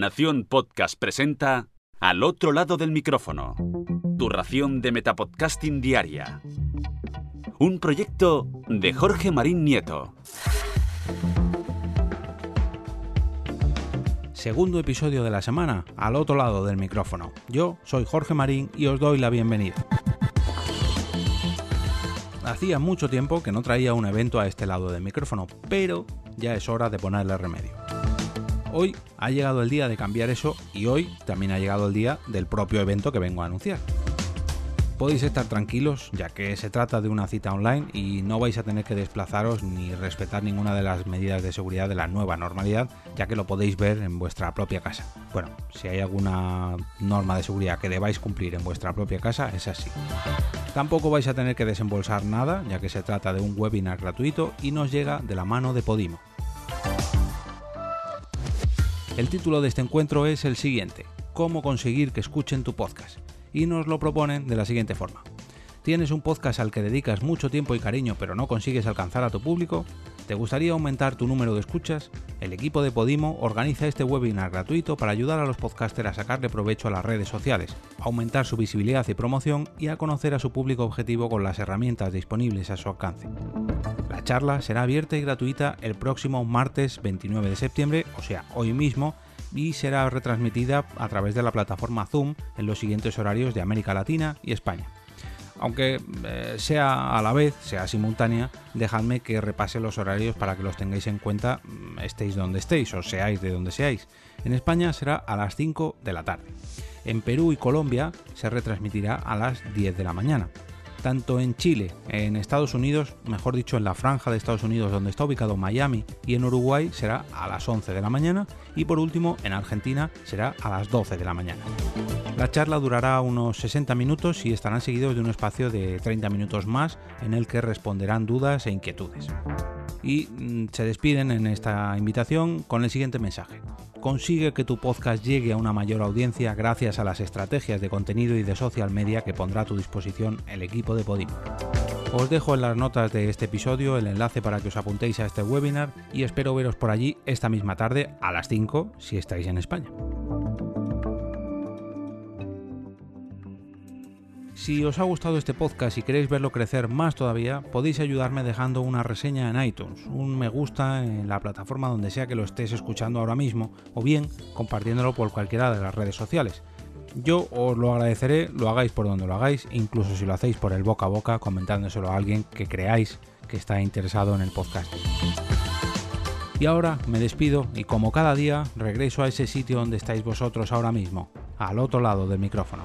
Nación Podcast presenta Al otro lado del micrófono. Tu ración de Metapodcasting Diaria. Un proyecto de Jorge Marín Nieto. Segundo episodio de la semana, al otro lado del micrófono. Yo soy Jorge Marín y os doy la bienvenida. Hacía mucho tiempo que no traía un evento a este lado del micrófono, pero ya es hora de ponerle remedio. Hoy ha llegado el día de cambiar eso y hoy también ha llegado el día del propio evento que vengo a anunciar. Podéis estar tranquilos ya que se trata de una cita online y no vais a tener que desplazaros ni respetar ninguna de las medidas de seguridad de la nueva normalidad ya que lo podéis ver en vuestra propia casa. Bueno, si hay alguna norma de seguridad que debáis cumplir en vuestra propia casa es así. Tampoco vais a tener que desembolsar nada ya que se trata de un webinar gratuito y nos llega de la mano de Podimo. El título de este encuentro es el siguiente, ¿Cómo conseguir que escuchen tu podcast? y nos lo proponen de la siguiente forma. ¿Tienes un podcast al que dedicas mucho tiempo y cariño pero no consigues alcanzar a tu público? ¿Te gustaría aumentar tu número de escuchas? El equipo de Podimo organiza este webinar gratuito para ayudar a los podcasters a sacarle provecho a las redes sociales, aumentar su visibilidad y promoción y a conocer a su público objetivo con las herramientas disponibles a su alcance. La charla será abierta y gratuita el próximo martes 29 de septiembre, o sea, hoy mismo, y será retransmitida a través de la plataforma Zoom en los siguientes horarios de América Latina y España. Aunque eh, sea a la vez, sea simultánea, dejadme que repase los horarios para que los tengáis en cuenta, mm, estéis donde estéis o seáis de donde seáis. En España será a las 5 de la tarde. En Perú y Colombia se retransmitirá a las 10 de la mañana tanto en Chile, en Estados Unidos, mejor dicho en la franja de Estados Unidos donde está ubicado Miami, y en Uruguay será a las 11 de la mañana y por último en Argentina será a las 12 de la mañana. La charla durará unos 60 minutos y estarán seguidos de un espacio de 30 minutos más en el que responderán dudas e inquietudes. Y mm, se despiden en esta invitación con el siguiente mensaje. Consigue que tu podcast llegue a una mayor audiencia gracias a las estrategias de contenido y de social media que pondrá a tu disposición el equipo de Podimo. Os dejo en las notas de este episodio el enlace para que os apuntéis a este webinar y espero veros por allí esta misma tarde a las 5 si estáis en España. Si os ha gustado este podcast y queréis verlo crecer más todavía, podéis ayudarme dejando una reseña en iTunes, un me gusta en la plataforma donde sea que lo estés escuchando ahora mismo, o bien compartiéndolo por cualquiera de las redes sociales. Yo os lo agradeceré, lo hagáis por donde lo hagáis, incluso si lo hacéis por el boca a boca, comentándoselo a alguien que creáis que está interesado en el podcast. Y ahora me despido y como cada día regreso a ese sitio donde estáis vosotros ahora mismo, al otro lado del micrófono.